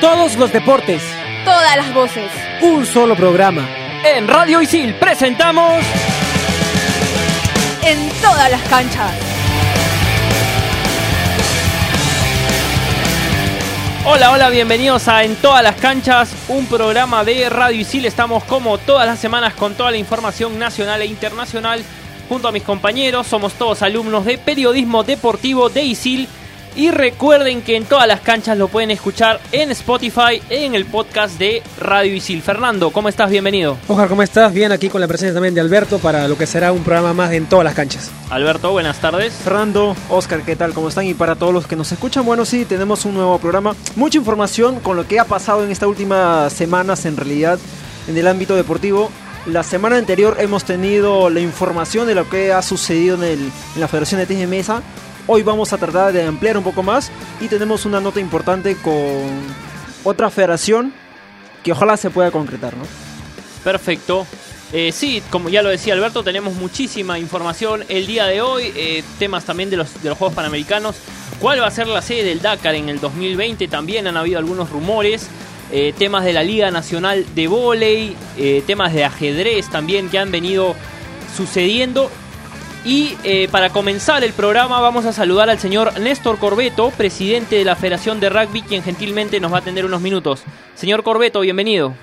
Todos los deportes. Todas las voces. Un solo programa. En Radio Isil presentamos... En todas las canchas. Hola, hola, bienvenidos a En todas las canchas, un programa de Radio Isil. Estamos como todas las semanas con toda la información nacional e internacional junto a mis compañeros. Somos todos alumnos de periodismo deportivo de ISIL y recuerden que en todas las canchas lo pueden escuchar en Spotify, en el podcast de Radio Isil. Fernando, ¿cómo estás? Bienvenido. Ojar, ¿cómo estás? Bien, aquí con la presencia también de Alberto para lo que será un programa más en todas las canchas. Alberto, buenas tardes. Fernando, Oscar, ¿qué tal? ¿Cómo están? Y para todos los que nos escuchan, bueno, sí, tenemos un nuevo programa. Mucha información con lo que ha pasado en estas últimas semanas, en realidad, en el ámbito deportivo. La semana anterior hemos tenido la información de lo que ha sucedido en, el, en la Federación de Tenis de Mesa Hoy vamos a tratar de ampliar un poco más y tenemos una nota importante con otra federación que ojalá se pueda concretar, ¿no? Perfecto. Eh, sí, como ya lo decía Alberto, tenemos muchísima información el día de hoy, eh, temas también de los, de los Juegos Panamericanos. ¿Cuál va a ser la sede del Dakar en el 2020? También han habido algunos rumores. Eh, temas de la Liga Nacional de Voley, temas de ajedrez también que han venido sucediendo y eh, para comenzar el programa vamos a saludar al señor Néstor Corbeto, presidente de la Federación de Rugby, quien gentilmente nos va a atender unos minutos. Señor Corbeto, bienvenido.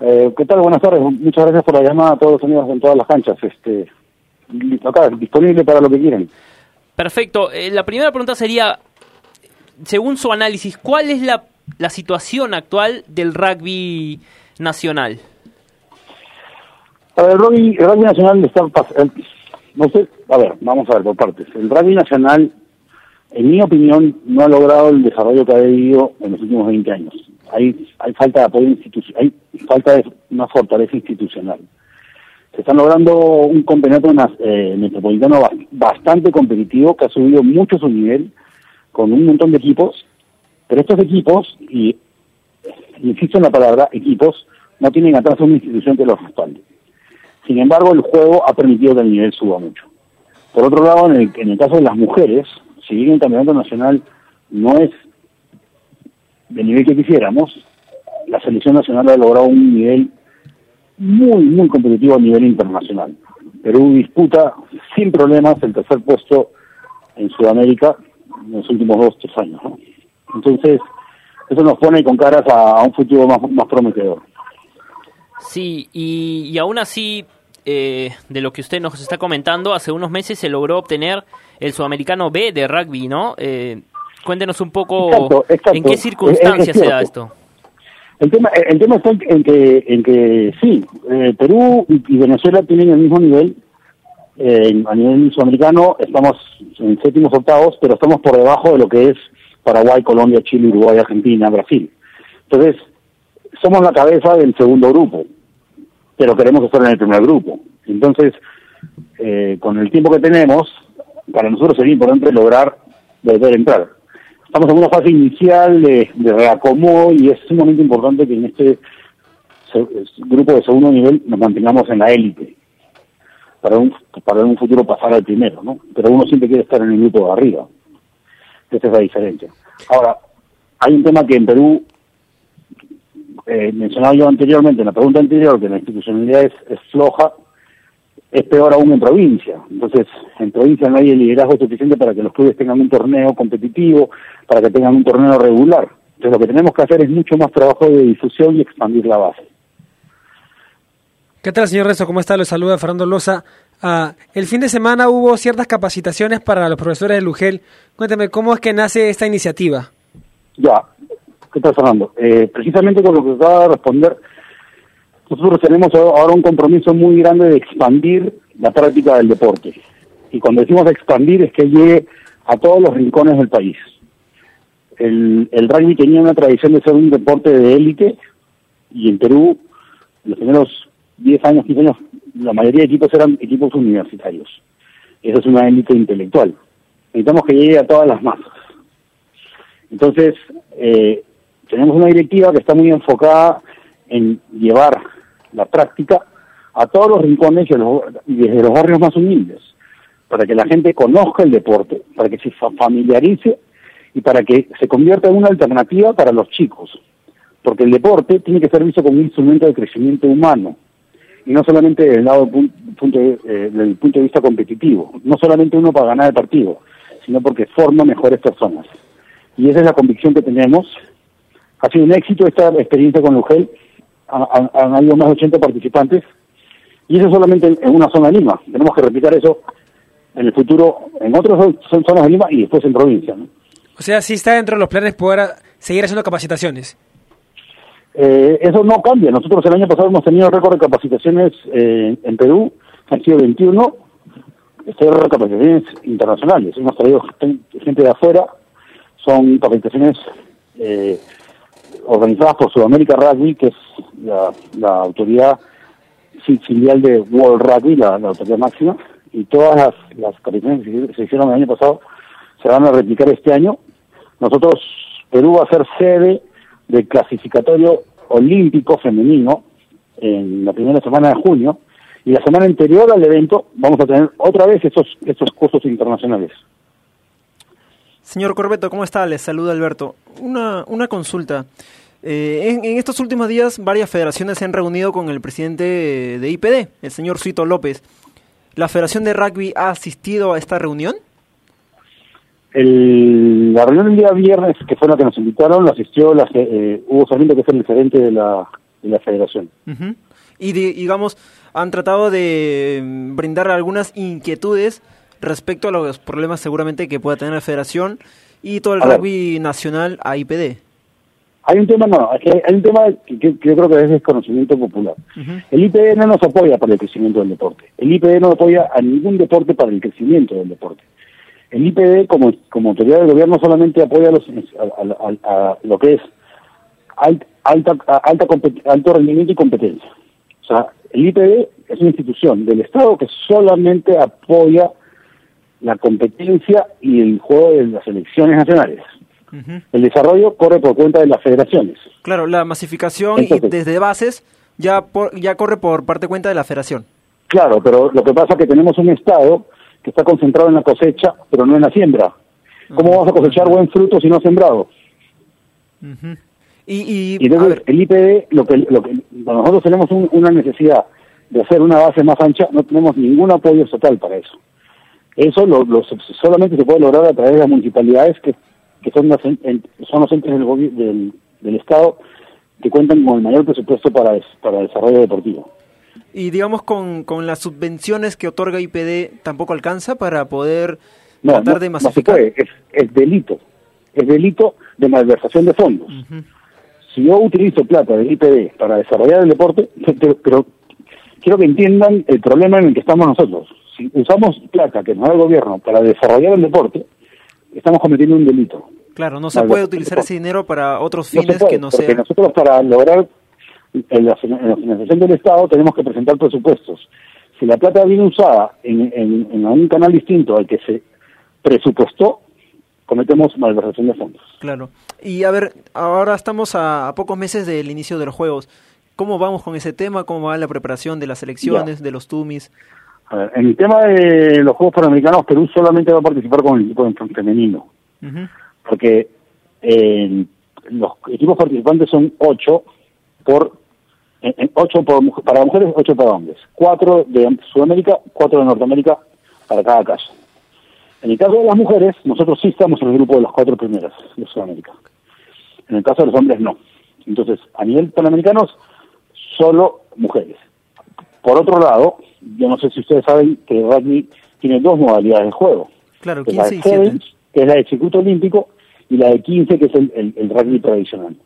Eh, ¿Qué tal? Buenas tardes. Muchas gracias por la llamada a todos los amigos en todas las canchas. Este, acá, disponible para lo que quieran. Perfecto. Eh, la primera pregunta sería, según su análisis, ¿cuál es la, la situación actual del rugby nacional? El rugby, nacional está, no sé, a ver, vamos a ver por partes. El rugby nacional, en mi opinión, no ha logrado el desarrollo que ha debido en los últimos 20 años. Hay, hay falta de apoyo institucional, hay falta de una fortaleza institucional. Se está logrando un campeonato eh, metropolitano bastante competitivo que ha subido mucho su nivel con un montón de equipos, pero estos equipos, y insisto en la palabra equipos, no tienen atrás una institución que los respalde. Sin embargo, el juego ha permitido que el nivel suba mucho. Por otro lado, en el, en el caso de las mujeres, si bien el campeonato nacional no es del nivel que quisiéramos, la selección nacional ha logrado un nivel muy, muy competitivo a nivel internacional. Perú disputa sin problemas el tercer puesto en Sudamérica en los últimos dos, tres años. Entonces, eso nos pone con caras a, un futuro más, más prometedor. Sí, y, y aún así, eh, de lo que usted nos está comentando, hace unos meses se logró obtener el sudamericano B de rugby, ¿no? Eh, cuéntenos un poco en qué circunstancias se da esto. El tema, el tema está en que, en que sí, eh, Perú y Venezuela tienen el mismo nivel. a nivel sudamericano estamos en séptimos octavos, pero estamos por debajo de lo que es Paraguay, Colombia, Chile, Uruguay, Argentina, Brasil. Entonces, somos la cabeza del segundo grupo, pero queremos estar en el primer grupo. Entonces, eh, con el tiempo que tenemos, para nosotros sería importante lograr volver a entrar. Estamos en una fase inicial de, de reacomodo y es sumamente importante que en este grupo de segundo nivel nos mantengamos en la élite para un para en un futuro pasar al primero, ¿no? Pero uno siempre quiere estar en el grupo de arriba. Esa es la diferencia. Ahora, hay un tema que en Perú eh, mencionaba yo anteriormente, en la pregunta anterior, que la institucionalidad es, floja, es peor aún en provincia. Entonces, en provincia no hay el liderazgo suficiente para que los clubes tengan un torneo competitivo, para que tengan un torneo regular. Entonces, lo que tenemos que hacer es mucho más trabajo de difusión y expandir la base. ¿Qué tal, señor Rezo? ¿Cómo está? Lo saluda Fernando Loza. Ah, el fin de semana hubo ciertas capacitaciones para los profesores de Lugel. Cuénteme, ¿cómo es que nace esta iniciativa? Ya, ¿Qué tal, Fernando? Eh, precisamente con lo que acaba de responder, nosotros tenemos ahora un compromiso muy grande de expandir la práctica del deporte. Y cuando decimos expandir es que llegue a todos los rincones del país. El, el rugby tenía una tradición de ser un deporte de élite y en Perú, en los primeros 10 años, 15 años, la mayoría de equipos eran equipos universitarios. Esa es una élite intelectual. Necesitamos que llegue a todas las masas. Entonces, eh, tenemos una directiva que está muy enfocada en llevar la práctica a todos los rincones y, desde los barrios más humildes, para que la gente conozca el deporte, para que se familiarice y para que se convierta en una alternativa para los chicos. Porque el deporte tiene que ser visto como un instrumento de crecimiento humano y no solamente desde el lado pun- punto de- eh, del punto de vista competitivo, no solamente uno para ganar el partido, sino porque forma mejores personas. Y esa es la convicción que tenemos. Ha sido un éxito esta experiencia con Lugel, han, han- han habido más de 80 participantes, y eso solamente en, en una zona de Lima. Tenemos que replicar eso en el futuro en otras zo- zonas de Lima y después en provincia. ¿no? O sea, sí está dentro de los planes poder seguir haciendo capacitaciones. Eh, eso no cambia. Nosotros el año pasado hemos tenido récord de capacitaciones eh, en Perú, han sido 21, este récord de capacitaciones internacionales. Hemos traído gen- gente de afuera, son capacitaciones eh, organizadas por Sudamérica Rugby, que es la, autoridad fi- filial de World Rugby, la, autoridad máxima, y todas las, las que se hicieron el año pasado se van a replicar este año. Nosotros, Perú va a ser sede del clasificatorio olímpico femenino en la primera semana de junio y la semana anterior al evento vamos a tener otra vez estos estos cursos internacionales. Señor Corbeto, ¿cómo está? Les saluda Alberto. Una, una consulta. Eh, en, en estos últimos días varias federaciones se han reunido con el presidente de IPD, el señor Suito López. ¿La Federación de Rugby ha asistido a esta reunión? El, la reunión del día viernes, que fue la que nos invitaron, la asistió la, eh, Hugo Sarmiento, que es el gerente de la, de la federación. Y di- digamos, han tratado de mm, brindar algunas inquietudes respecto a los problemas seguramente que pueda tener la federación y todo el A ver. rugby nacional a IPD. Hay un tema, no, hay un tema que, yo creo que es desconocimiento popular. El IPD no nos apoya para el crecimiento del deporte. El IPD no apoya a ningún deporte para el crecimiento del deporte. El IPD, como, como autoridad del gobierno, solamente apoya a, los, a, a- a- a lo que es alt- alta, alta alto rendimiento y competencia. O sea, el IPD es una institución del Estado que solamente apoya la competencia y el juego de las elecciones nacionales. El desarrollo corre por cuenta de las federaciones. Claro, la masificación y Entonces- desde bases ya por- ya corre por parte cuenta de la federación. Claro, pero lo que pasa es que tenemos un Estado que está concentrado en la cosecha, pero no en la siembra. ¿Cómo vas a cosechar buen fruto si no has sembrado? Ujú. Y, y, entonces el IPD, lo que, lo que cuando nosotros tenemos un- una necesidad de hacer una base más ancha, no tenemos ningún apoyo estatal para eso. Eso lo, lo- solamente se puede lograr a través de las municipalidades que, que son, las en- son los entes del, del, del Estado que cuentan con el mayor presupuesto para, des- para el desarrollo deportivo. y digamos con, con las subvenciones que otorga IPD tampoco alcanza para poder No, tratar no, de no se masificar. puede, es, es delito. Es delito de malversación de fondos. Si yo utilizo plata del IPD para desarrollar el deporte, pero, pero quiero que entiendan el problema en el que estamos nosotros. Si usamos plata que nos da el gobierno para desarrollar el deporte, estamos cometiendo un delito. Claro, no se puede utilizar ese dinero para otros No se fines puede, que no porque sean. nosotros para lograr la, financiación del Estado tenemos que presentar presupuestos. Si la plata viene usada en, en, en un canal distinto al que se presupuestó, cometemos malversación de fondos. Claro. Y a ver, ahora estamos a, a pocos meses del inicio de los Juegos. ¿Cómo vamos con ese tema? ¿Cómo va la preparación de las elecciones, de los Tumis? A ver, en el tema de los Juegos Panamericanos, Perú solamente va a participar con el equipo femenino, porque eh, los equipos participantes son ocho por en- en ocho por para mujeres, ocho para hombres, cuatro de Sudamérica, cuatro de Norteamérica para cada caso. En el caso de las mujeres, nosotros sí estamos en el grupo de las cuatro primeras de Sudamérica. En el caso de los hombres, no. Entonces, a nivel panamericanos, solo mujeres. Por otro lado, yo no sé si ustedes saben que el rugby tiene dos modalidades de juego. Claro, Que es la 15 de y 7. sevens, que es la de circuito olímpico, y la de 15, que es el, el- el rugby tradicional.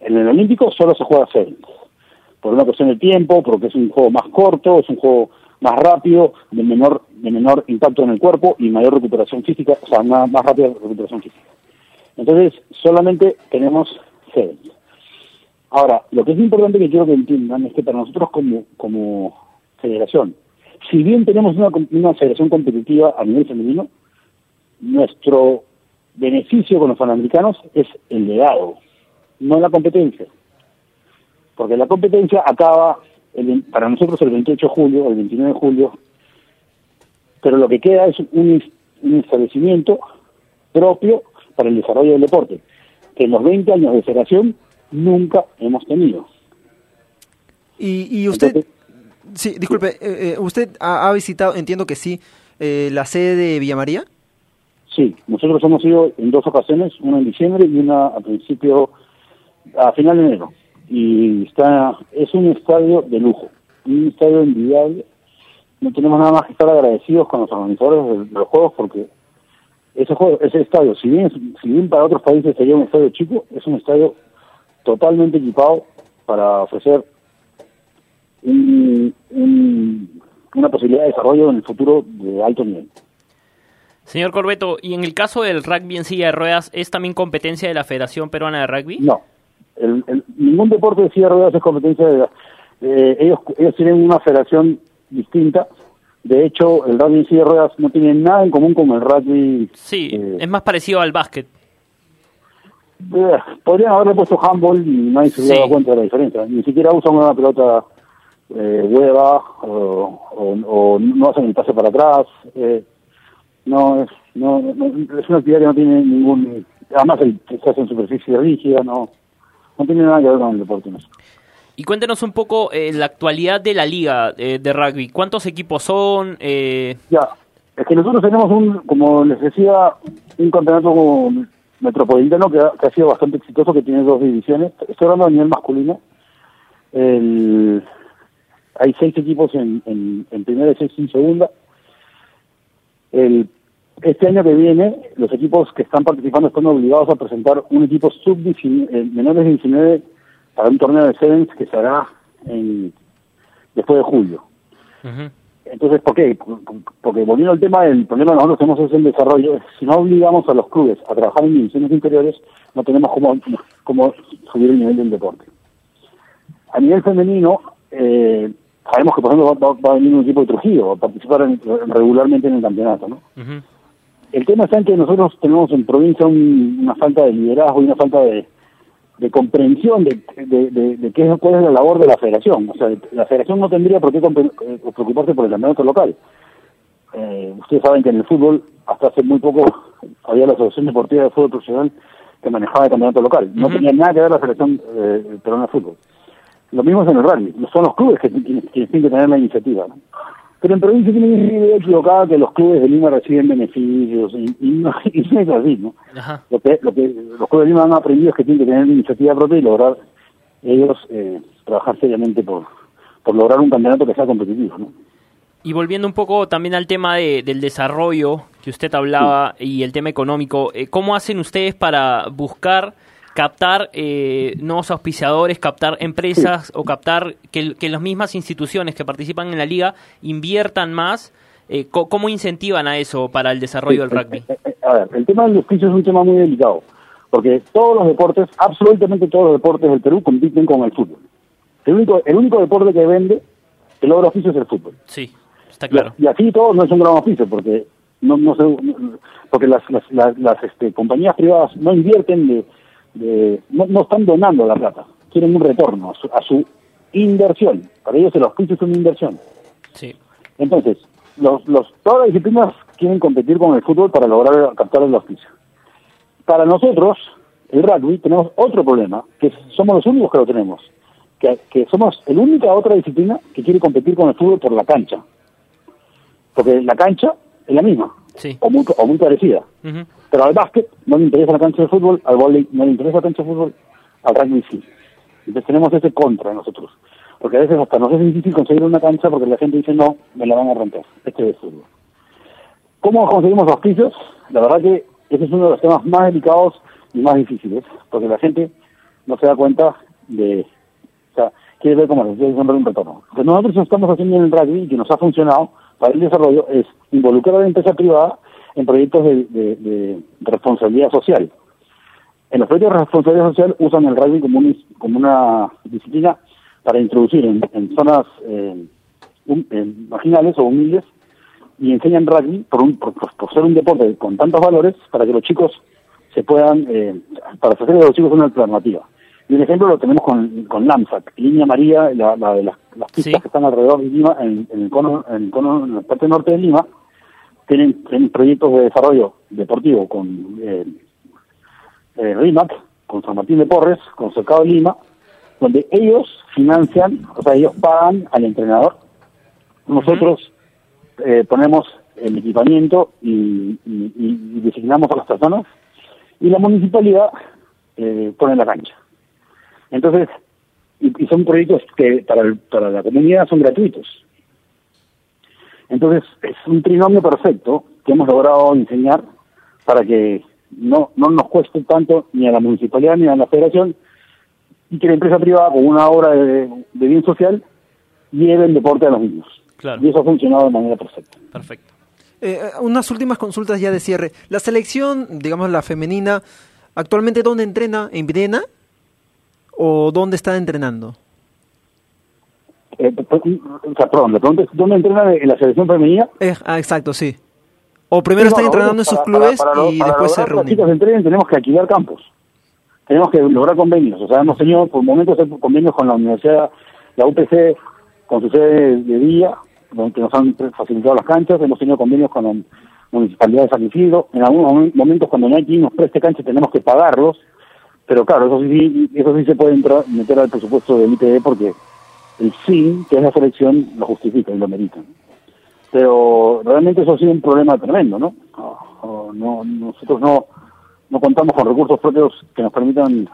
En el olímpico solo se juega sevens, por una cuestión de tiempo, porque es un juego más corto, es un juego más rápido, de menor de menor impacto en el cuerpo y mayor recuperación física, o sea, una más rápida recuperación física. Entonces, solamente tenemos sevens. Ahora, lo que es importante que quiero que entiendan es que para nosotros como, como federación, si bien tenemos una, una federación competitiva a nivel femenino, nuestro beneficio con los panamericanos es el legado, no la competencia. Porque la competencia acaba el para nosotros el 28 de julio, el 29 de julio, pero lo que queda es un, un establecimiento propio para el desarrollo del deporte, que en los 20 años de federación nunca hemos tenido. Y, y usted, Entonces- sí, disculpe, eh, eh, usted ha, ha visitado, entiendo que sí, eh, la sede de Villa María. Sí, nosotros hemos ido en dos ocasiones, una en diciembre y una a principio, a final de enero. Y está, es un estadio de lujo, un estadio envidiable. No tenemos nada más que estar agradecidos con los organizadores de, de los juegos porque ese juego, ese estadio, si bien, si bien para otros países sería un estadio chico, es un estadio totalmente equipado para ofrecer un- un- una posibilidad de desarrollo en el futuro de alto nivel. Señor Corbeto, ¿y en el caso del rugby en silla de ruedas, es también competencia de la Federación Peruana de Rugby? No, el, el- ningún deporte de silla de ruedas es competencia de... eh, ellos, ellos tienen una federación distinta. De hecho, el rugby en silla de ruedas no tiene nada en común con el rugby... Sí, eh, es más parecido al básquet. Eh, podrían haberle puesto handball y nadie se hubiera Sí. dado cuenta de la diferencia. Ni siquiera usan una pelota eh, hueva o, o- o no hacen el pase para atrás. eh, no, es, no, no- es una actividad que no tiene ningún... Además, el, se hace en superficie rígida, no, no tiene nada que ver con el deporte. no. Y cuéntenos un poco eh, la actualidad de la liga eh, de rugby. ¿Cuántos equipos son? Eh, Ya, es que nosotros tenemos un, como les decía, un campeonato metropolitano que ha, que ha sido bastante exitoso, que tiene dos divisiones. Estoy hablando a nivel masculino. El, hay seis equipos en, en, en primera y seis en segunda. El, este año que viene, los equipos que están participando están obligados a presentar un equipo sub menores de 19 para un torneo de sevens que se hará en, después de julio. ujú. Entonces, ¿por qué? Porque volviendo al tema, el problema que nosotros tenemos es el desarrollo. Si no obligamos a los clubes a trabajar en divisiones inferiores, no tenemos cómo, cómo subir el nivel del deporte. A nivel femenino, eh, sabemos que, por ejemplo, va, va a venir un equipo de Trujillo a participar en- regularmente en el campeonato, ¿no? El tema está en que nosotros tenemos en provincia un- una falta de liderazgo y una falta de, de comprensión de, de, de- de qué es, cuál es la labor de la federación. O sea, la federación no tendría por qué eh, preocuparse por el campeonato local. Eh, ustedes saben que en el fútbol, hasta hace muy poco, había la Asociación Deportiva de Fútbol Profesional que manejaba el campeonato local. No tenía nada que ver la Federación eh, Peruana de Fútbol. Lo mismo es en el rugby. Son los clubes que, tienen que tener la iniciativa. ¿no? Pero en provincia tienen una idea equivocada que los clubes de Lima reciben beneficios y, y no, y no es así, ¿no? Ajá. Lo que, lo que los clubes de Lima han aprendido es que tienen que tener iniciativa propia y lograr ellos eh, trabajar seriamente por, por lograr un campeonato que sea competitivo, ¿no? Y volviendo un poco también al tema de- del desarrollo que usted hablaba y el tema económico, eh, ¿cómo hacen ustedes para buscar captar eh, nuevos auspiciadores, captar empresas o captar que, que las mismas instituciones que participan en la liga inviertan más? Eh, ¿Cómo incentivan a eso para el desarrollo del rugby? eh, eh, eh, a ver, el tema del auspicio es un tema muy delicado, porque todos los deportes, absolutamente todos los deportes del Perú compiten con el fútbol. El único, el único deporte que vende, que logra oficio es el fútbol. Sí, está claro. Y, y así todo no es un gran oficio, porque no, no se, porque las, las, las, las, este, compañías privadas no invierten de, de no, no están donando la plata, quieren un retorno a su, a su inversión. Para ellos el auspicio es una inversión. Sí. Entonces, los, los, todas las disciplinas quieren competir con el fútbol para lograr captar el auspicio. Para nosotros, el rugby, tenemos otro problema, que somos los únicos que lo tenemos, que, que somos la única otra disciplina que quiere competir con el fútbol por la cancha. Porque la cancha es la misma, Sí. o muy, o muy parecida. Pero al básquet no le interesa la cancha de fútbol, al vóley no le interesa la cancha de fútbol, al rugby sí. Entonces tenemos ese contra nosotros. Porque a veces hasta nos es difícil conseguir una cancha porque la gente dice, no, me la van a romper. Este es fútbol. ¿Cómo conseguimos auspicios? La verdad que ese es uno de los temas más delicados y más difíciles, porque la gente no se da cuenta de... O sea, quiere ver cómo les decía, siempre un retorno. Que nosotros estamos haciendo en el rugby y nos ha funcionado para el desarrollo es involucrar a la empresa privada en proyectos de, de- responsabilidad social. En los proyectos de responsabilidad social usan el rugby como, un- como una disciplina para introducir en, zonas eh, eh, marginales o humildes y enseñan rugby por, un, por ser un deporte con tantos valores para que los chicos se puedan, eh, para ofrecer a los chicos una alternativa. Y un ejemplo lo tenemos con, con LAMSAC, línea María, la, la de las, las pistas Sí. que están alrededor de Lima, en, en el cono, en el cono, en la parte norte de Lima, tienen, tienen proyectos de desarrollo deportivo con eh, eh, RIMAC, con San Martín de Porres, con Cercado de Lima, donde ellos financian, o sea, ellos pagan al entrenador. Nosotros eh, ponemos el equipamiento y, y- y designamos a las personas y la municipalidad eh, pone la cancha. Entonces, y, y son proyectos que para, el- para la comunidad son gratuitos. Entonces, es un trinomio perfecto que hemos logrado enseñar para que no, no nos cueste tanto ni a la municipalidad ni a la federación y que la empresa privada con una obra de, de bien social lleve el deporte a los niños. Claro. Y eso ha funcionado de manera perfecta. Perfecto. Eh, unas últimas consultas ya de cierre. La selección, digamos la femenina, actualmente dónde entrena? ¿En Viena? ¿O dónde está entrenando? Eh, p- p- o sea, perdón, la pregunta es, ¿dónde entrena en la selección femenina? Eh, ah, exacto, sí. O primero Sí, están no, entrenando en para- sus para- clubes para y para después se que reúnen. chicas entrenen tenemos que alquilar campos. Tenemos que lograr convenios. O sea, hemos tenido por momentos convenios con la universidad, la UPC, con su sede de día, donde nos han facilitado las canchas. Hemos tenido convenios con la municipalidad de San Isidro. En algunos momentos, cuando no hay quien nos preste canchas, tenemos que pagarlos. Pero claro, eso sí, eso sí se puede entrar, meter al presupuesto del IPD porque el fin, que es la selección, lo justifica y lo merita. Pero realmente eso ha sido un problema tremendo, ¿no? Ah, no nosotros no, no contamos con recursos propios que nos permitan,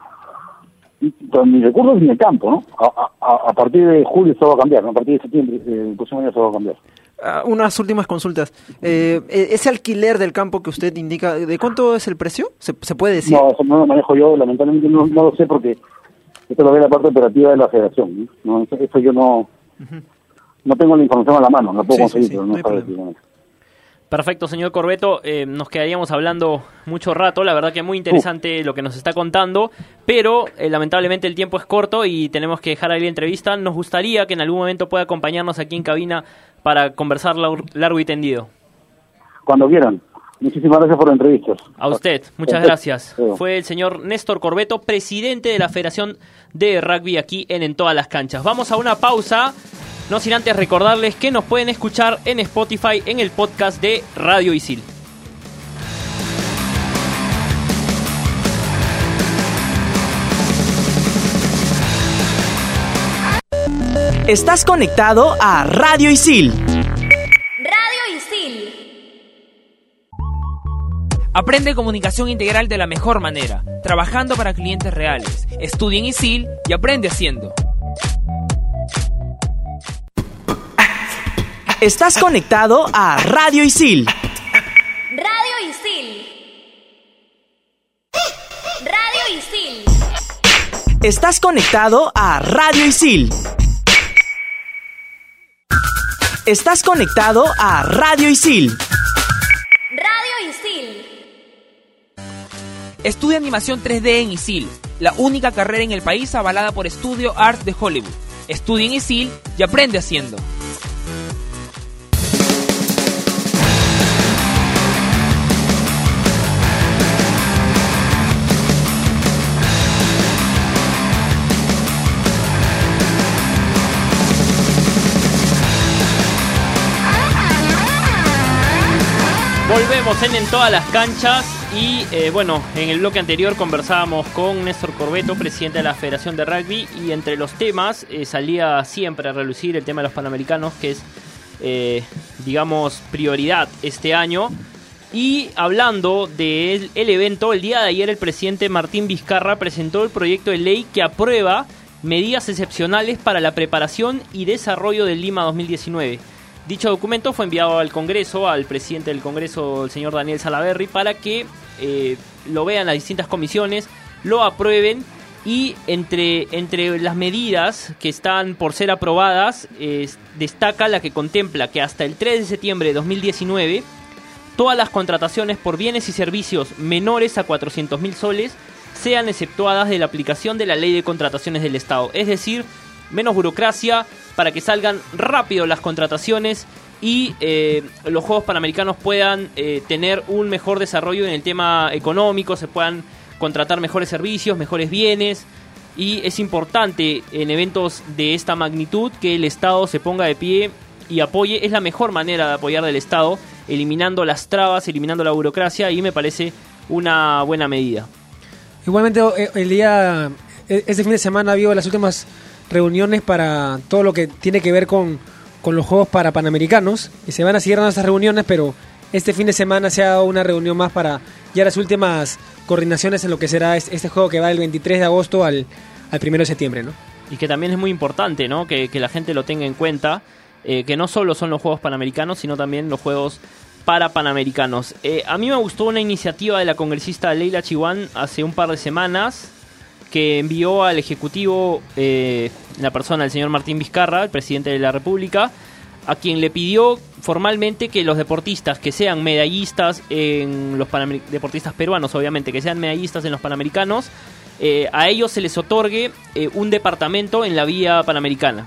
ni recursos ni el campo, ¿no? A, a- partir de julio eso va a cambiar. A partir de septiembre, eh, el próximo año eso va a cambiar. Ah, unas últimas consultas. Eh, eh, ese alquiler del campo que usted indica, ¿de cuánto es el precio? ¿Se, se puede decir? No, eso no lo manejo yo, lamentablemente no, no lo sé porque esto lo ve la parte operativa de la federación. ¿no? No, eso, eso yo no, no tengo la información a la mano, la puedo Sí, sí, conseguir, sí, pero no no, Perfecto, señor Corbeto. Eh, nos quedaríamos hablando mucho rato. La verdad que muy interesante lo que nos está contando. Pero eh, lamentablemente el tiempo es corto y tenemos que dejar ahí la entrevista. Nos gustaría que en algún momento pueda acompañarnos aquí en cabina para conversar lar- largo y tendido. Cuando quieran. Muchísimas gracias por la entrevista. A usted, muchas gracias. Fue el señor Néstor Corbeto, presidente de la Federación de Rugby aquí en En Todas las Canchas. Vamos a una pausa, no sin antes recordarles que nos pueden escuchar en Spotify en el podcast de Radio Isil. Estás conectado a Radio Isil. Radio Isil. Aprende comunicación integral de la mejor manera, trabajando para clientes reales. Estudia en ISIL y aprende haciendo. Estás conectado a Radio Isil. Radio Isil. Radio Isil. Estás conectado a Radio Isil. Estás conectado a Radio Isil. Radio Isil. Estudia animación 3D en ISIL, la única carrera en el país avalada por Studio Art de Hollywood. Estudia en ISIL y aprende haciendo. Volvemos en Todas las Canchas y eh, bueno, en el bloque anterior conversábamos con Néstor Corbeto, presidente de la Federación de Rugby y entre los temas eh, salía siempre a relucir el tema de los Panamericanos que es, eh, digamos, prioridad este año. Y hablando del el evento, el día de ayer el presidente Martín Vizcarra presentó el proyecto de ley que aprueba medidas excepcionales para la preparación y desarrollo del Lima 2019. Dicho documento fue enviado al Congreso, al presidente del Congreso, el señor Daniel Salaverry, para que eh, lo vean las distintas comisiones, lo aprueben y entre, entre las medidas que están por ser aprobadas, destaca la que contempla que hasta el 3 de septiembre de 2019 todas las contrataciones por bienes y servicios menores a 400 mil soles sean exceptuadas de la aplicación de la ley de contrataciones del Estado. Es decir, menos burocracia para que salgan rápido las contrataciones y eh, los Juegos Panamericanos puedan eh, tener un mejor desarrollo en el tema económico, se puedan contratar mejores servicios, mejores bienes. Y es importante en eventos de esta magnitud que el Estado se ponga de pie y apoye. Es la mejor manera de apoyar del Estado, eliminando las trabas, eliminando la burocracia y me parece una buena medida. Igualmente, eh, el día, este fin de semana habido las últimas reuniones para todo lo que tiene que ver con, con los Juegos para Panamericanos. Y se van a seguir dando estas reuniones, pero este fin de semana se ha dado una reunión más para ya las últimas coordinaciones en lo que será es- este juego que va del 23 de agosto al, al 1 de septiembre, ¿no? Y que también es muy importante, ¿no? Que, que la gente lo tenga en cuenta, eh, que no solo son los Juegos Panamericanos, sino también los Juegos para Panamericanos. Eh, a mí me gustó una iniciativa de la congresista Leila Chihuán hace un par de semanas que envió al Ejecutivo eh, la persona, el señor Martín Vizcarra, el presidente de la República, a quien le pidió formalmente que los deportistas que sean medallistas en los Panamer- deportistas peruanos, obviamente, que sean medallistas en los Panamericanos, eh, a ellos se les otorgue eh, un departamento en la vía panamericana.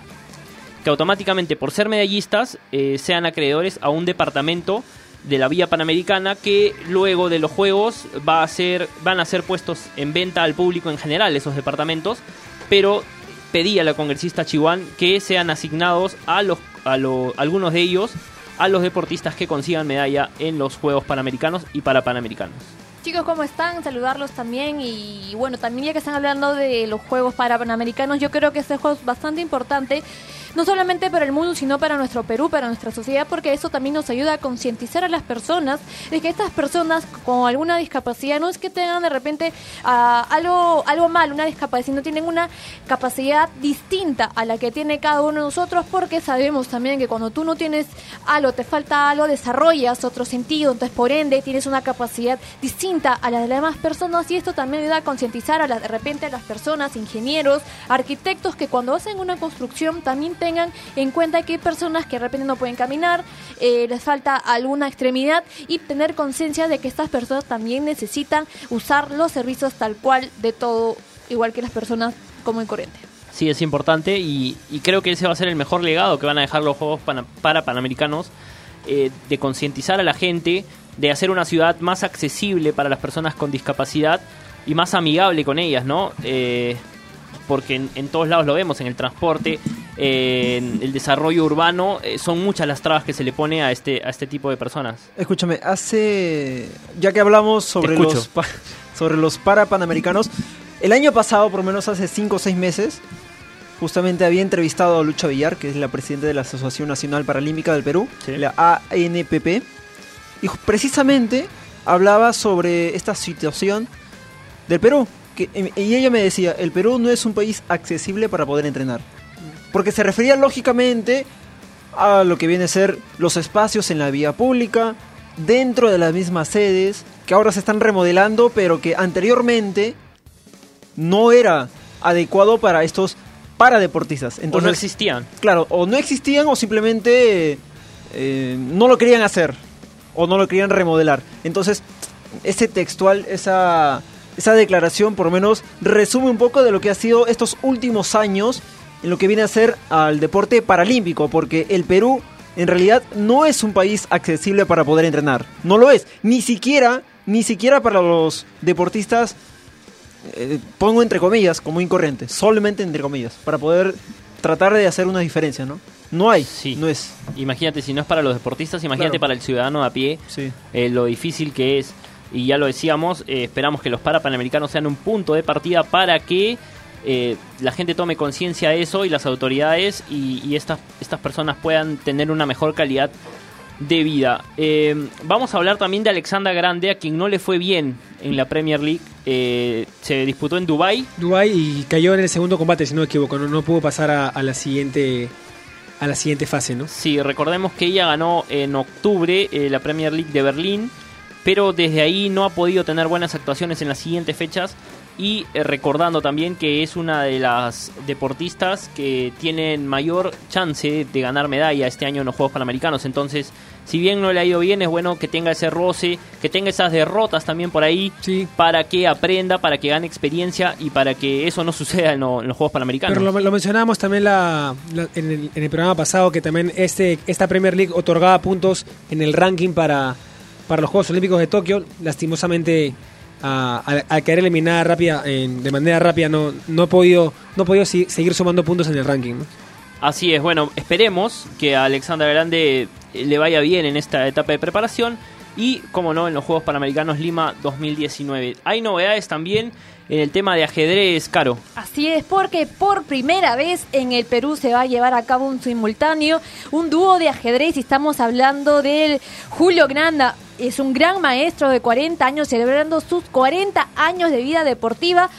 Que automáticamente, por ser medallistas, eh, sean acreedores a un departamento de la vía panamericana que luego de los juegos va a ser, van a ser puestos en venta al público en general esos departamentos, pero pedía la congresista Chihuán que sean asignados a los a lo- algunos de ellos a los deportistas que consigan medalla en los Juegos Panamericanos y para Panamericanos. Chicos, ¿cómo están? Saludarlos también y bueno, también ya que están hablando de los Juegos para Panamericanos, yo creo que este juego es bastante importante, no solamente para el mundo, sino para nuestro Perú, para nuestra sociedad, porque eso también nos ayuda a concientizar a las personas de que estas personas con alguna discapacidad no es que tengan de repente ah, algo, algo mal, una discapacidad, sino tienen una capacidad distinta a la que tiene cada uno de nosotros, porque sabemos también que cuando tú no tienes algo, te falta algo, desarrollas otro sentido, entonces por ende tienes una capacidad distinta a la de las demás personas y esto también ayuda a concientizar a la, de repente a las personas, ingenieros, arquitectos que cuando hacen una construcción también tengan en cuenta que hay personas que de repente no pueden caminar, eh, les falta alguna extremidad y tener conciencia de que estas personas también necesitan usar los servicios tal cual de todo, igual que las personas común y corriente. Sí, es importante y, creo que ese va a ser el mejor legado que van a dejar los Juegos para Panamericanos, eh, de concientizar a la gente, de hacer una ciudad más accesible para las personas con discapacidad y más amigable con ellas, ¿no? Eh, porque en, en todos lados lo vemos, en el transporte, eh, en el desarrollo urbano, eh, son muchas las trabas que se le pone a este, a este tipo de personas. Escúchame, hace. Ya que hablamos sobre los, pa- sobre los parapanamericanos, el año pasado, por lo menos hace 5 o 6 meses, justamente había entrevistado a Lucha Villar, que es la presidenta de la Asociación Nacional Paralímpica del Perú, Sí. la ANPP, y precisamente hablaba sobre esta situación del Perú. Que, y ella me decía, el Perú no es un país accesible para poder entrenar. Porque se refería lógicamente a lo que viene a ser los espacios en la vía pública, dentro de las mismas sedes, que ahora se están remodelando, pero que anteriormente no era adecuado para estos paradeportistas. o no Entonces, existían. claro, o no existían o simplemente eh, no lo querían hacer o no lo querían remodelar. Entonces, ese textual, esa, esa declaración por lo menos resume un poco de lo que ha sido estos últimos años en lo que viene a ser al deporte paralímpico, porque el Perú en realidad no es un país accesible para poder entrenar, no lo es, ni siquiera, ni siquiera para los deportistas eh, pongo entre comillas, como incorriente, solamente entre comillas, para poder tratar de hacer una diferencia, ¿no? No hay, Sí. no es. Imagínate, si no es para los deportistas, imagínate Claro. para el ciudadano a pie. Sí. eh, lo difícil que es. Y ya lo decíamos, eh, esperamos que los parapanamericanos sean un punto de partida para que eh, la gente tome conciencia de eso y las autoridades y, y estas, estas personas puedan tener una mejor calidad de vida. Eh, vamos a hablar también de Alexandra Grande, a quien no le fue bien en la Premier League. Eh, se disputó en Dubai Dubai y cayó en el segundo combate, si no me equivoco, no, no pudo pasar a, a la siguiente a la siguiente fase, ¿no? Sí, recordemos que ella ganó en octubre la Premier League de Berlín, pero desde ahí no ha podido tener buenas actuaciones en las siguientes fechas. Y eh, recordando también que es una de las deportistas que tienen mayor chance de ganar medalla este año en los Juegos Panamericanos. Entonces, si bien no le ha ido bien, es bueno que tenga ese roce, que tenga esas derrotas también por ahí, Sí. para que aprenda, para que gane experiencia y para que eso no suceda en, lo- en los Juegos Panamericanos. Pero lo, lo mencionábamos también la, la- en, el, en el programa pasado que también este esta Premier League otorgaba puntos en el ranking para, para los Juegos Olímpicos de Tokio. Lastimosamente, al al caer eliminada rápida, de manera rápida, no, no ha podido, no podido seguir sumando puntos en el ranking. Así es, bueno, esperemos que a Alexandra Grande eh, le vaya bien en esta etapa de preparación y, como no, en los Juegos Panamericanos Lima 2019. Hay novedades también en el tema de ajedrez, Caro. Así es, porque por primera vez en el Perú se va a llevar a cabo un simultáneo, un dúo de ajedrez, y estamos hablando del Julio Granda. Es un gran maestro de 40 años, celebrando sus 40 años de vida deportiva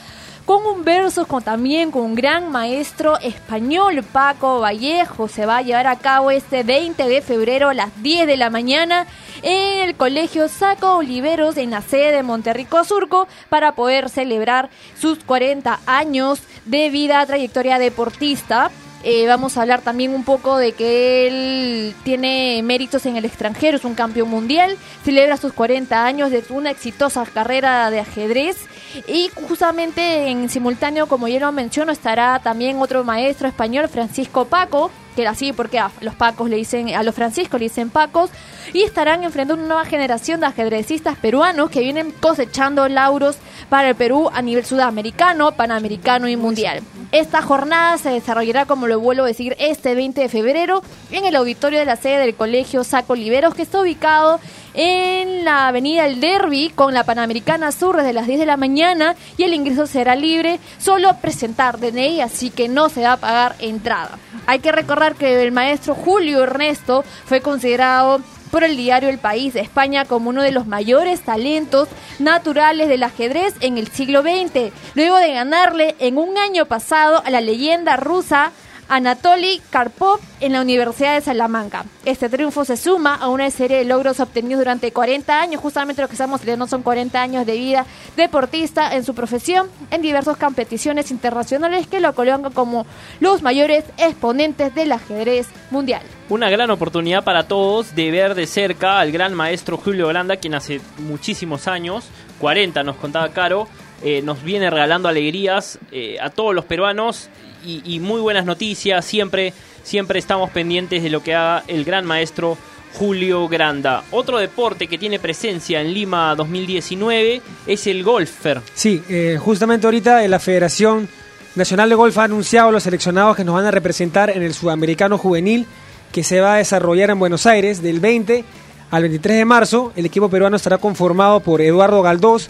con un versus con también con un gran maestro español, Paco Vallejo. Se va a llevar a cabo este 20 de febrero a las 10 de la mañana en el Colegio Saco Oliveros en la sede de Monterrico Surco para poder celebrar sus 40 años de vida, trayectoria deportista. Eh, vamos a hablar también un poco de que él tiene méritos en el extranjero, es un campeón mundial, celebra sus 40 años de una exitosa carrera de ajedrez y justamente en simultáneo, como ya lo menciono, estará también otro maestro español, Francisco Paco, que así porque a los Pacos le dicen, a los Franciscos le dicen Pacos, y estarán enfrentando una nueva generación de ajedrecistas peruanos que vienen cosechando lauros para el Perú a nivel sudamericano, panamericano y mundial. Esta jornada se desarrollará, como lo vuelvo a decir, este 20 de febrero en el auditorio de la sede del Colegio Saco Oliveros, que está ubicado en la avenida El Derby con la Panamericana Sur desde las 10 de la mañana y el ingreso será libre, solo presentar DNI, así que no se va a pagar entrada. Hay que recordar que el maestro Julio Ernesto fue considerado por el diario El País de España como uno de los mayores talentos naturales del ajedrez en el siglo XX, luego de ganarle en un año pasado a la leyenda rusa Anatoly Karpov en la Universidad de Salamanca. Este triunfo se suma a una serie de logros obtenidos durante 40 años, justamente lo que estamos celebrando son 40 años de vida deportista en su profesión en diversas competiciones internacionales que lo colocan como los mayores exponentes del ajedrez mundial. Una gran oportunidad para todos de ver de cerca al gran maestro Julio Granda, quien hace muchísimos años, 40 nos contaba Caro, eh, nos viene regalando alegrías eh, a todos los peruanos y, muy buenas noticias. Siempre, siempre estamos pendientes de lo que haga el gran maestro Julio Granda. Otro deporte que tiene presencia en Lima 2019 es el golfer. Sí, eh, justamente ahorita eh, la Federación Nacional de Golf ha anunciado los seleccionados que nos van a representar en el Sudamericano Juvenil que se va a desarrollar en Buenos Aires del 20 al 23 de marzo. El equipo peruano estará conformado por Eduardo Galdós,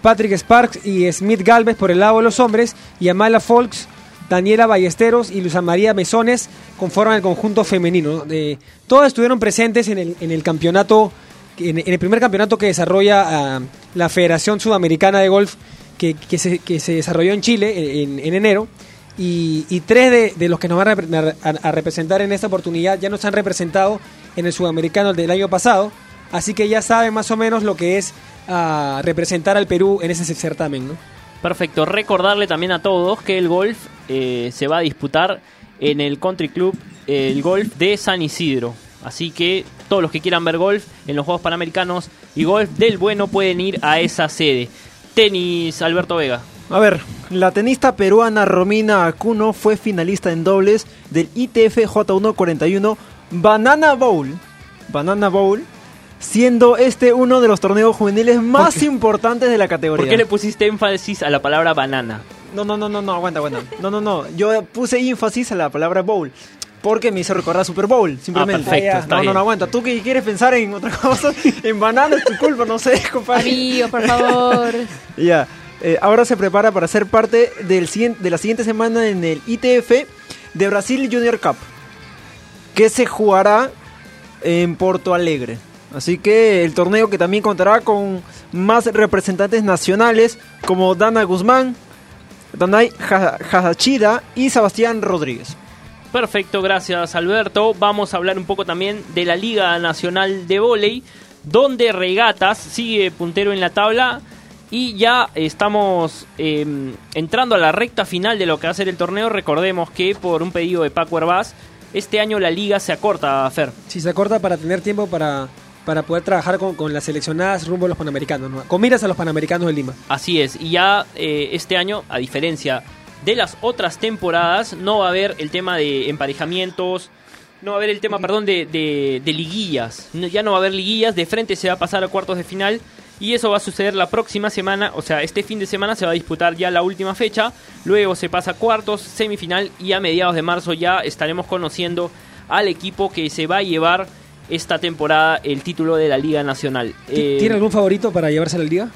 Patrick Sparks y Smith Galvez por el lado de los hombres y Amala Folks, Daniela Ballesteros y Luisa María Mesones conforman el conjunto femenino. De, todas estuvieron presentes en el, en el campeonato, en, el primer campeonato que desarrolla ah, la Federación Sudamericana de Golf que, que se, que se desarrolló en Chile en, en enero. Y, tres de, los que nos van a, repre- a- a representar en esta oportunidad ya nos han representado en el Sudamericano del año pasado. Así que ya saben más o menos lo que es ah, representar al Perú en ese certamen. Perfecto, recordarle también a todos que el golf eh, se va a disputar en el Country Club, el golf de San Isidro. Así que todos los que quieran ver golf en los Juegos Panamericanos y golf del bueno pueden ir a esa sede. Tenis, Alberto Vega. A ver, la tenista peruana Romina Acuno fue finalista en dobles del ITF J141 Banana Bowl. Banana Bowl, siendo este uno de los torneos juveniles más importantes de la categoría. ¿Por qué le pusiste énfasis a la palabra banana? No, no, no, no, no, aguanta, aguanta. No, no, no. Yo puse énfasis a la palabra bowl. Porque me hizo recordar Super Bowl, simplemente. Ah, perfecto, no, está no, bien. no, aguanta. Tú que quieres pensar en otra cosa, en banana es tu culpa, no sé, compadre. Amigos, por favor. Ya. eh, ahora se prepara para ser parte del, siguiente- de la siguiente semana en el ITF de Brasil Junior Cup. Que se jugará en Porto Alegre. Así que el torneo que también contará con más representantes nacionales como Dana Guzmán, Danay Ja- Hachida y Sebastián Rodríguez. Perfecto, gracias Alberto. Vamos a hablar un poco también de la Liga Nacional de Voley, donde Regatas sigue puntero en la tabla y ya estamos eh, entrando a la recta final de lo que va a ser el torneo. Recordemos que por un pedido de Paco Herbaz, este año la liga se acorta, Fer. Si se acorta para tener tiempo para, para poder trabajar con, con las seleccionadas rumbo a los Panamericanos, ¿no? con miras a los Panamericanos de Lima. Así es, y ya eh, este año, a diferencia de las otras temporadas, no va a haber el tema de emparejamientos, no va a haber el tema, perdón, de, de- de liguillas. No- ya no va a haber liguillas, de frente se va a pasar a cuartos de final. Y eso va a suceder la próxima semana, o sea, este fin de semana se va a disputar ya la última fecha, luego se pasa a cuartos, semifinal y a mediados de marzo ya estaremos conociendo al equipo que se va a llevar esta temporada el título de la Liga Nacional. ¿Ti- Eh, ¿Tiene algún favorito para llevarse a la liga?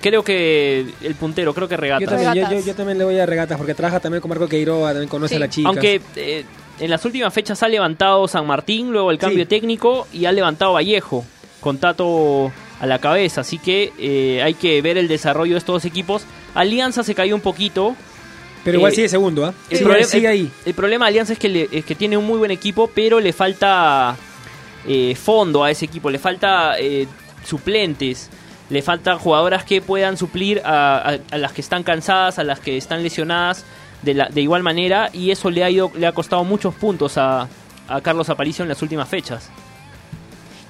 creo que el puntero, creo que Yo Regatas. también, yo, Regatas. yo- yo también le voy a regatas porque trabaja también con Marco Queiroga, también conoce Sí. a la chica. Aunque eh, en las últimas fechas ha levantado San Martín, luego el cambio Sí. técnico, y ha levantado Vallejo, con Tato a la cabeza. Así que eh, hay que ver el desarrollo de estos dos equipos. Alianza se cayó un poquito. pero igual eh, sigue segundo, ¿ah? El, sigue el- ahí. el problema de Alianza es que, le- es que tiene un muy buen equipo, pero le falta eh, fondo a ese equipo, le falta eh, suplentes, le faltan jugadoras que puedan suplir a, a- las que están cansadas, a las que están lesionadas de, la- de igual manera, y eso le ha, ido, le ha costado muchos puntos a, a Carlos Aparicio en las últimas fechas.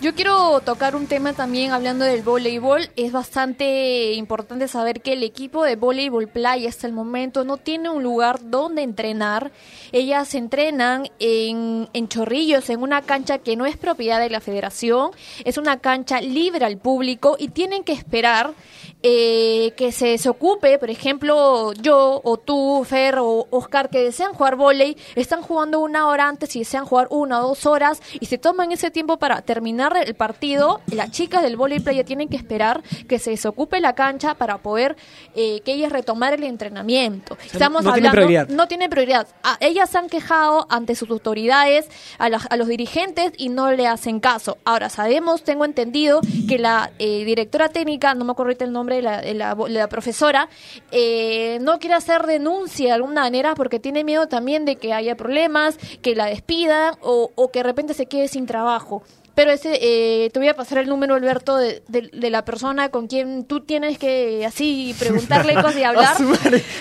Yo quiero tocar un tema también hablando del voleibol. Es bastante importante saber que el equipo de voleibol playa hasta el momento no tiene un lugar donde entrenar. Ellas entrenan en, en Chorrillos, en una cancha que no es propiedad de la federación. Es una cancha libre al público y tienen que esperar eh, que se, se ocupe, por ejemplo, yo o tú, Fer o Oscar, que desean jugar volei, están jugando una hora antes y desean jugar una o dos horas y se toman ese tiempo para terminar el partido. Las chicas del volei playa tienen que esperar que se desocupe la cancha para poder eh, que ellas retomar el entrenamiento. Estamos no tiene hablando, prioridad. no tiene prioridad. A- ellas se han quejado ante sus autoridades, a, los dirigentes y no le hacen caso. Ahora sabemos, tengo entendido que la eh, directora técnica, no me acuerdo el nombre de la, de la, de la profesora, eh, no quiere hacer denuncia de alguna manera porque tiene miedo también de que haya problemas, que la despidan o, o que de repente se quede sin trabajo. Pero ese, eh, te voy a pasar el número, Alberto, de, de- de la persona con quien tú tienes que así preguntarle cosas y hablar.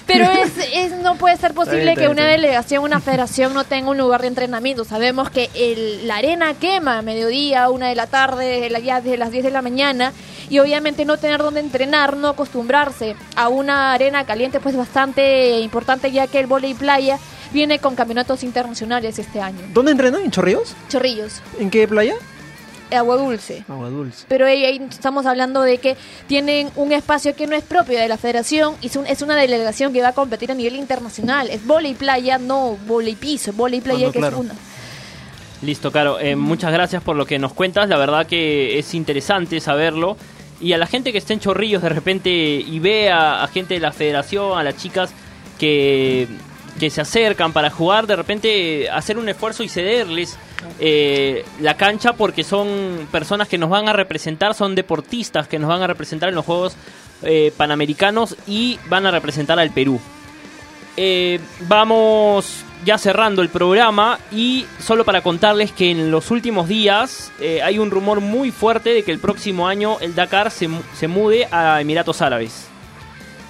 Pero es, es- no puede ser posible que una delegación, una federación no tenga un lugar de entrenamiento. Sabemos que el- la arena quema a mediodía, una de la tarde, ya desde las 10 de la mañana. Y obviamente no tener donde entrenar, no acostumbrarse a una arena caliente, pues bastante importante, ya que el volei playa viene con campeonatos internacionales este año. ¿Dónde entrenan? ¿En Chorrillos? Chorrillos, ¿En qué playa? agua dulce. Agua Dulce. Pero ahí, ahí estamos hablando de que tienen un espacio que no es propio de la federación y es, un- es una delegación que va a competir a nivel internacional. Es volei playa, no volei piso, volei playa Ah, no, que claro. es una. Listo, Caro. Eh, muchas gracias por lo que nos cuentas. La verdad que es interesante saberlo. Y a la gente que esté en Chorrillos de repente y ve a, a gente de la federación, a las chicas que, que se acercan para jugar, de repente hacer un esfuerzo y cederles eh, la cancha porque son personas que nos van a representar, son deportistas que nos van a representar en los Juegos eh, Panamericanos y van a representar al Perú. Eh, vamos ya cerrando el programa y solo para contarles que en los últimos días eh, hay un rumor muy fuerte de que el próximo año el Dakar se, se mude a Emiratos Árabes.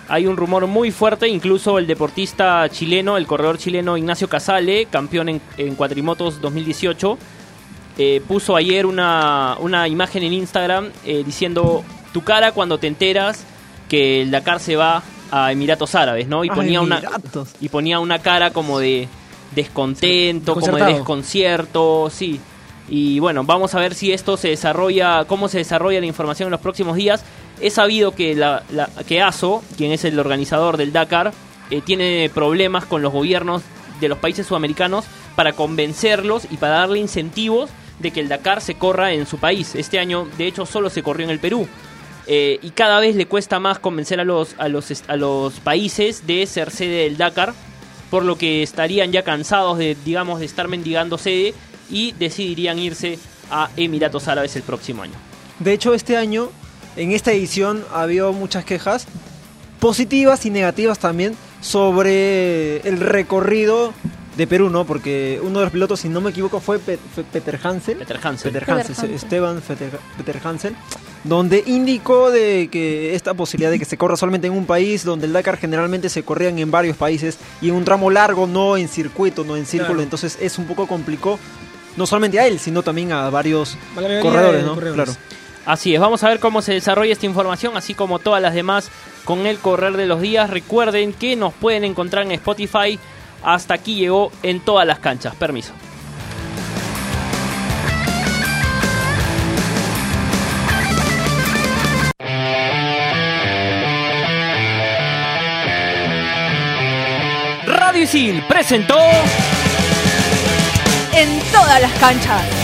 Hay un rumor muy fuerte, incluso el deportista chileno, el corredor chileno Ignacio Casale, campeón en, en cuatrimotos 2018, eh, puso ayer una, una imagen en Instagram eh, diciendo tu cara cuando te enteras que el Dakar se va a Emiratos Árabes, ¿no? Y Ah, ponía una y ponía una cara como de descontento, como de desconcierto, sí. Y bueno, vamos a ver si esto se desarrolla, cómo se desarrolla la información en los próximos días. He sabido que, la, la- que ASO, quien es el organizador del Dakar, eh, tiene problemas con los gobiernos de los países sudamericanos para convencerlos y para darle incentivos de que el Dakar se corra en su país. Este año, de hecho, solo se corrió en el Perú. Eh, y cada vez le cuesta más convencer a los, a, los, a los países de ser sede del Dakar, por lo que estarían ya cansados de, digamos, de estar mendigando sede y decidirían irse a Emiratos Árabes el próximo año. De hecho, este año, en esta edición, ha habido muchas quejas, positivas y negativas también, sobre el recorrido de Perú, ¿no? Porque uno de los pilotos, si no me equivoco, fue Peter Hansen. Peter Hansen. Peter Hansen. Esteban Peter, Peter Hansen, donde indicó de que esta posibilidad de que se corra solamente en un país, donde el Dakar generalmente se corrían en varios países y en un tramo largo, no en circuito, no en círculo, Claro. entonces es un poco complicó no solamente a él, sino también a varios corredores, de ¿no? corredores. Claro. Así es, vamos a ver cómo se desarrolla esta información, así como todas las demás con el correr de los días. Recuerden que nos pueden encontrar en Spotify. Hasta aquí llegó en todas las canchas. Permiso. Presentó En todas las canchas.